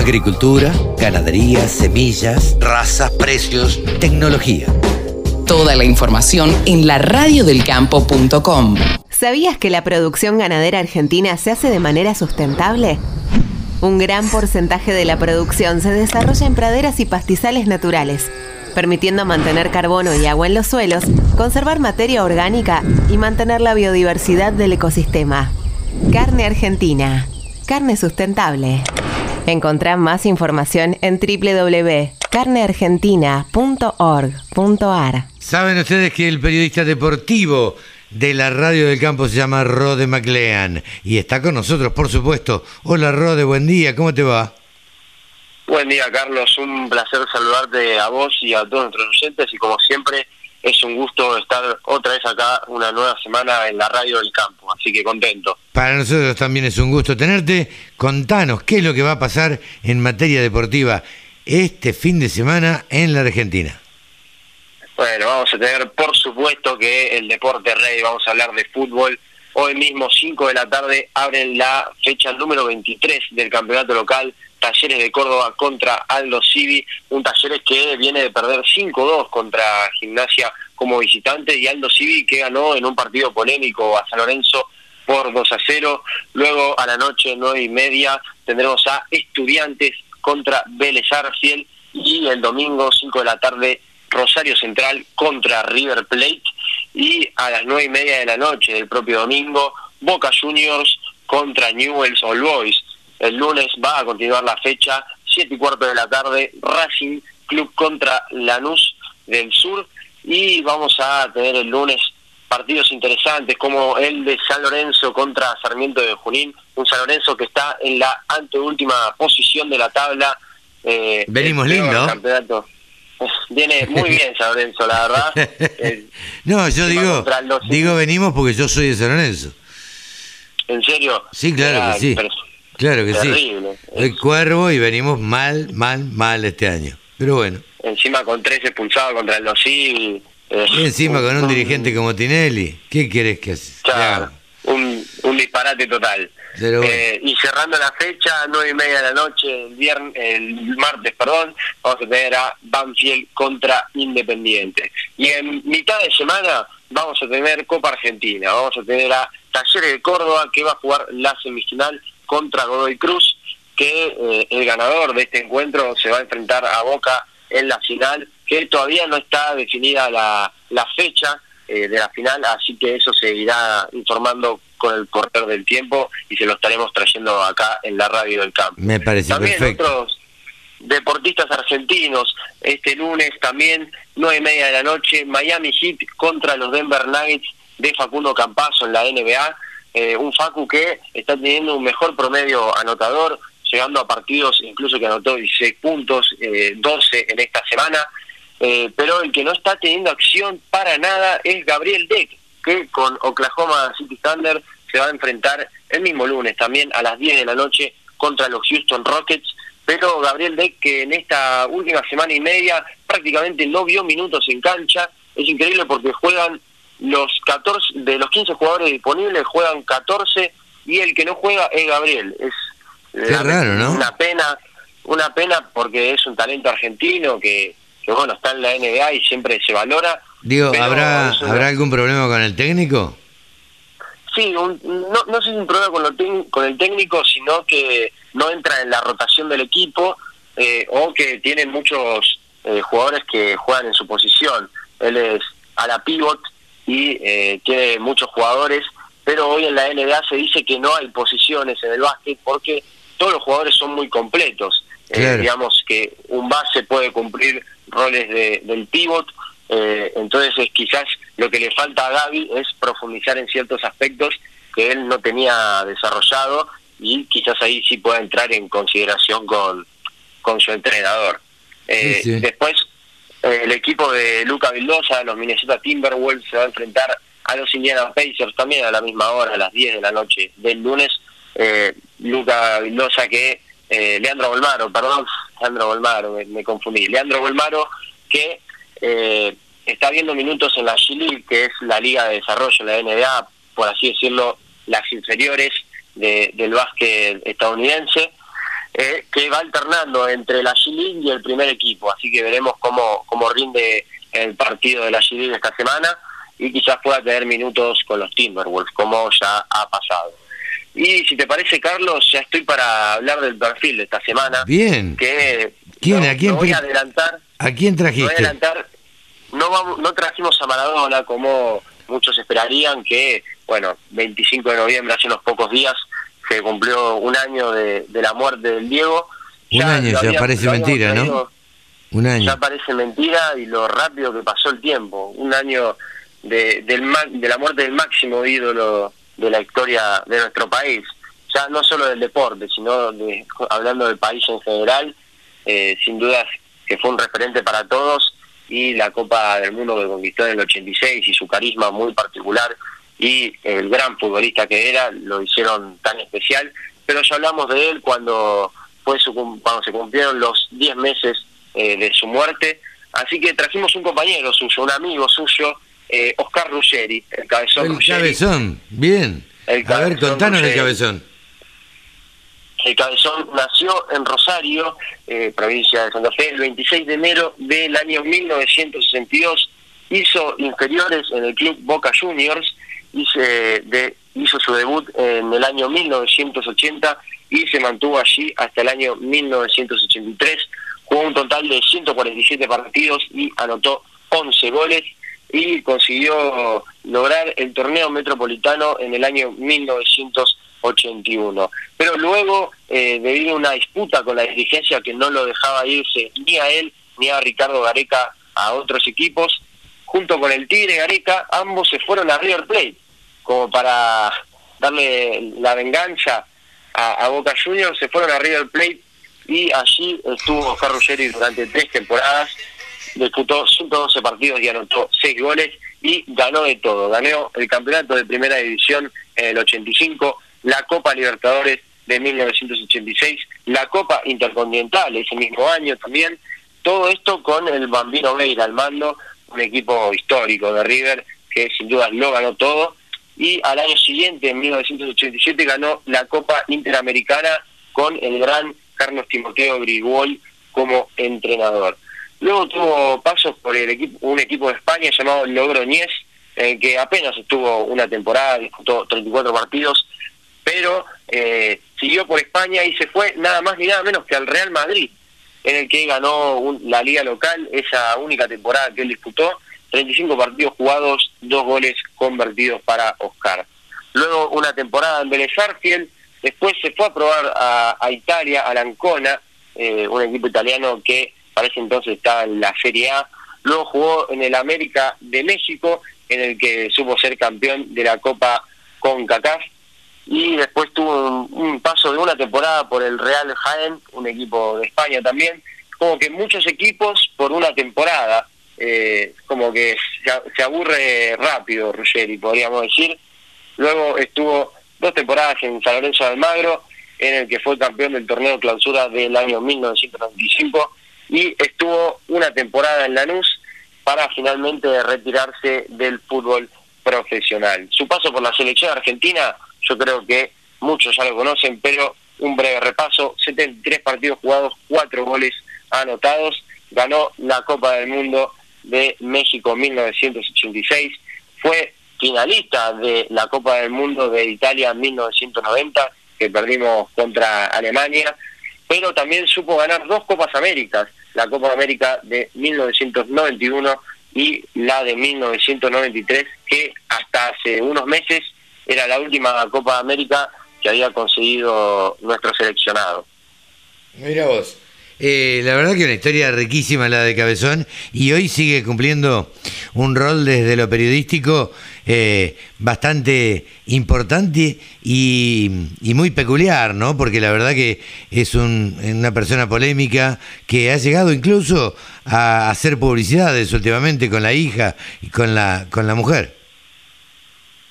Agricultura, ganadería, semillas, razas, precios, tecnología. Toda la información en la radiodelcampo.com. ¿Sabías que la producción ganadera argentina se hace de manera sustentable? Un gran porcentaje de la producción se desarrolla en praderas y pastizales naturales, permitiendo mantener carbono y agua en los suelos, conservar materia orgánica y mantener la biodiversidad del ecosistema. Carne Argentina. Carne sustentable. Encontrá más información en www.carneargentina.org.ar. Saben ustedes que el periodista deportivo de la radio del campo se llama Rode McLean y está con nosotros, por supuesto. Hola Rode, buen día, ¿cómo te va? Buen día, Carlos. Un placer saludarte a vos y a todos nuestros oyentes y como siempre es un gusto estar otra vez acá una nueva semana en la radio del campo, así que contento. Para nosotros también es un gusto tenerte. Contanos qué es lo que va a pasar en materia deportiva este fin de semana en la Argentina. Bueno, vamos a tener por supuesto que el deporte rey, vamos a hablar de fútbol. Hoy mismo, 5 de la tarde, abren la fecha número 23 del campeonato local Talleres de Córdoba contra Aldo Civi, un Talleres que viene de perder 5-2 contra Gimnasia como visitante y Aldo Civi que ganó en un partido polémico a San Lorenzo por 2 a 0. Luego a la noche, 9 y media, tendremos a Estudiantes contra Vélez Arfiel y el domingo, 5 de la tarde, Rosario Central contra River Plate y a las 9 y media de la noche del propio domingo, Boca Juniors contra Newell's All Boys. El lunes va a continuar la fecha, 7 y cuarto de la tarde, Racing Club contra Lanús del Sur. Y vamos a tener el lunes partidos interesantes como el de San Lorenzo contra Sarmiento de Junín. Un San Lorenzo que está en la anteúltima posición de la tabla. Eh, Venimos lindo. Campeonato. Viene muy bien San Lorenzo, la verdad. no, yo digo, digo venimos porque yo soy de San Lorenzo. ¿En serio? Sí, claro que sí. Claro que sí. El cuervo y venimos mal, mal, mal este año. Pero bueno. Encima con tres expulsados contra el Dosil. Eh, y encima con un, dirigente como Tinelli. ¿Qué querés que haga? un, un disparate total. Eh, y cerrando la fecha, nueve y media de la noche, el, viernes, el martes, perdón, vamos a tener a Banfield contra Independiente. Y en mitad de semana vamos a tener Copa Argentina, vamos a tener a Talleres de Córdoba que va a jugar la semifinal contra Godoy Cruz, que eh, el ganador de este encuentro se va a enfrentar a Boca en la final, que todavía no está definida la, la fecha eh, de la final, así que eso se irá informando con el correr del tiempo y se lo estaremos trayendo acá en la radio del campo. Me parece también otros deportistas argentinos, este lunes también, nueve y media de la noche, Miami Heat contra los Denver Nuggets de Facundo Campazo en la NBA eh, un Facu que está teniendo un mejor promedio anotador, llegando a partidos incluso que anotó 16 puntos, eh, 12 en esta semana, eh, pero el que no está teniendo acción para nada es Gabriel Deck, que con Oklahoma City Thunder se va a enfrentar el mismo lunes también a las 10 de la noche contra los Houston Rockets, pero Gabriel Deck que en esta última semana y media prácticamente no vio minutos en cancha, es increíble porque juegan los 14 de los 15 jugadores disponibles juegan 14 y el que no juega es Gabriel. Es una pena, una pena porque es un talento argentino que, que bueno, está en la NBA y siempre se valora. Digo, ¿habrá habrá algún problema con el técnico? Sí, no, no sé si un problema con, lo con el técnico, sino que no entra en la rotación del equipo eh, o que tiene muchos eh, jugadores que juegan en su posición. Él es a la pivot y eh, tiene muchos jugadores, pero hoy en la NBA se dice que no hay posiciones en el básquet porque todos los jugadores son muy completos. Eh, digamos que un base puede cumplir roles de, del pivot, eh, entonces quizás lo que le falta a Gaby es profundizar en ciertos aspectos que él no tenía desarrollado y quizás ahí sí pueda entrar en consideración con, con su entrenador. Después, eh, el equipo de Luca Vildosa, los Minnesota Timberwolves, se va a enfrentar a los Indiana Pacers también a la misma hora, a las 10 de la noche del lunes. Eh, Luca Vildosa que eh, Leandro Bolmaro, perdón, Leandro Bolmaro, me, confundí. Leandro Bolmaro que eh, está viendo minutos en la G que es la liga de desarrollo, la NBA, por así decirlo, las inferiores del básquet estadounidense, que que va alternando entre la G-League y el primer equipo, así que veremos cómo, cómo rinde el partido de la G-League esta semana y quizás pueda tener minutos con los Timberwolves, como ya ha pasado. Y si te parece, Carlos, ya estoy para hablar del perfil de esta semana. Bien. Que ¿Quién? no- ¿A quién no voy a adelantar. ¿A quién no voy a trajiste? adelantar. No, vamos, no trajimos a Maradona como muchos esperarían, que, bueno, 25 de noviembre, hace unos pocos días, se cumplió un año de, de la muerte del Diego. Un año, ya había- parece mentira, ¿no? Un año. ya parece mentira y lo rápido que pasó el tiempo. Un año de, del de la muerte del máximo ídolo de la historia de nuestro país. Ya no solo del deporte, sino de, hablando del país en general, eh, sin dudas que fue un referente para todos y la Copa del Mundo que conquistó en el 86 y su carisma muy particular y el gran futbolista que era lo hicieron tan especial. Pero ya hablamos de él cuando fue su, cuando se cumplieron los 10 meses eh, de su muerte. Así que trajimos un compañero suyo, un amigo suyo, eh, Oscar Ruggeri, el cabezón El Ruggeri. cabezón, bien. El A ver, cabezón contanos Ruggeri. cabezón. El Cabezón nació en Rosario, eh, provincia de Santa Fe, el 26 de enero del año 1962. Hizo inferiores en el club Boca Juniors, hizo, su debut en el año 1980 y se mantuvo allí hasta el año 1983. Jugó un total de 147 partidos y anotó 11 goles y consiguió lograr el torneo metropolitano en el año 1981. Pero luego, eh, debido a una disputa con la dirigencia que no lo dejaba irse ni a él ni a Ricardo Gareca a otros equipos, junto con el Tigre Gareca, ambos se fueron a River Plate, como para darle la venganza a, Boca Juniors, se fueron a River Plate y allí estuvo Oscar Ruggeri durante tres temporadas, disputó 112 partidos y anotó 6 goles y ganó de todo. Ganó el campeonato de primera división en el 85, la Copa Libertadores de 1986, la Copa Intercontinental ese mismo año también. Todo esto con el Bambino Veira al mando, un equipo histórico de River que sin duda lo ganó todo. Y al año siguiente, en 1987, ganó la Copa Interamericana con el gran Carlos Timoteo Grigol como entrenador. Luego tuvo pasos por el equipo, un equipo de España llamado Logroñés, en el que apenas estuvo una temporada, disputó 34 partidos, pero eh, siguió por España y se fue nada más ni nada menos que al Real Madrid, en el que ganó un- la liga local esa única temporada que él disputó, 35 partidos jugados, dos goles convertidos para Oscar. Luego una temporada en Vélez después se fue a probar a, Italia, a Lancona, eh, un equipo italiano que para ese entonces estaba en la Serie A. Luego jugó en el América de México, en el que supo ser campeón de la Copa CONCACAF. Y después tuvo un paso de una temporada por el Real Jaén, un equipo de España también. Como que muchos equipos por una temporada. Eh, como que se, aburre rápido Ruggeri, podríamos decir. Luego estuvo dos temporadas en San Lorenzo de Almagro, en el que fue campeón del torneo clausura del año 1995, y estuvo una temporada en Lanús para finalmente retirarse del fútbol profesional. Su paso por la selección argentina, yo creo que muchos ya lo conocen, pero un breve repaso, 73 partidos jugados, 4 goles anotados, ganó la Copa del Mundo de México 1986, fue finalista de la Copa del Mundo de Italia 1990, que perdimos contra Alemania, pero también supo ganar dos Copas Américas, la Copa América de 1991 y la de 1993, que hasta hace unos meses era la última Copa América que había conseguido nuestro seleccionado. Mira vos. Eh, la verdad que una historia riquísima la de Cabezón y hoy sigue cumpliendo un rol desde lo periodístico eh, bastante importante y, muy peculiar, ¿no? Porque la verdad que es un- una persona polémica que ha llegado incluso a hacer publicidades últimamente con la hija y con la, con la mujer.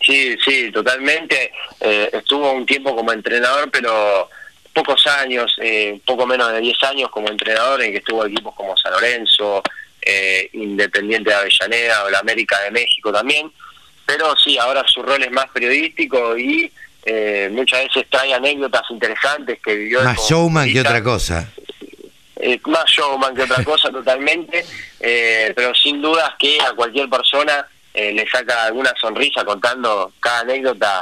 Sí, sí, totalmente. Eh, estuvo un tiempo como entrenador, pero pocos años, eh, poco menos de 10 años como entrenador, en que estuvo equipos como San Lorenzo, eh, Independiente de Avellaneda o la América de México también. Pero sí, ahora su rol es más periodístico y eh, muchas veces trae anécdotas interesantes que vivió. Más showman que otra cosa. Eh, más showman que otra cosa totalmente, eh, pero sin dudas que a cualquier persona eh, le saca alguna sonrisa contando cada anécdota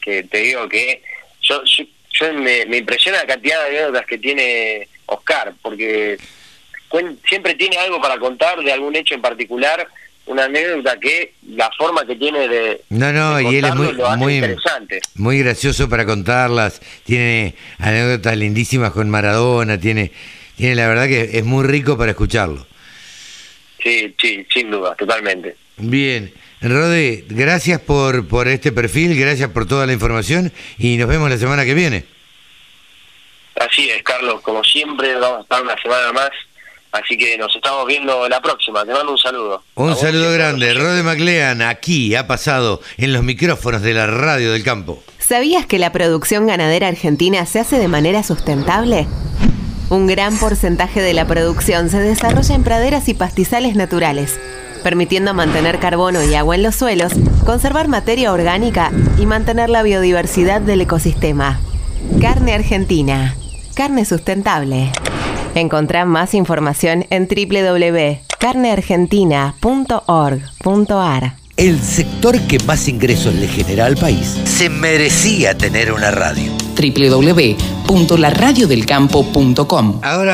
que te digo que yo, yo, yo me, me impresiona la cantidad de anécdotas que tiene Oscar, porque cuen- siempre tiene algo para contar de algún hecho en particular, una anécdota que la forma que tiene de, No, no, de y él es muy, muy, interesante. muy gracioso para contarlas. Tiene anécdotas lindísimas con Maradona. Tiene, tiene la verdad que es muy rico para escucharlo. Sí, sí, sin duda, totalmente. Bien, Rode, gracias por, por este perfil, gracias por toda la información y nos vemos la semana que viene. Así es, Carlos, como siempre, vamos a estar una semana más, así que nos estamos viendo la próxima. Te mando un saludo. Un saludo grande. los Rode MacLean, aquí ha pasado en los micrófonos de la radio del campo. ¿Sabías que la producción ganadera argentina se hace de manera sustentable? Un gran porcentaje de la producción se desarrolla en praderas y pastizales naturales, permitiendo mantener carbono y agua en los suelos, conservar materia orgánica y mantener la biodiversidad del ecosistema. Carne argentina. Carne sustentable. Encontrá más información en www.carneargentina.org.ar. El sector que más ingresos le genera al país se merecía tener una radio. www.laradiodelcampo.com Ahora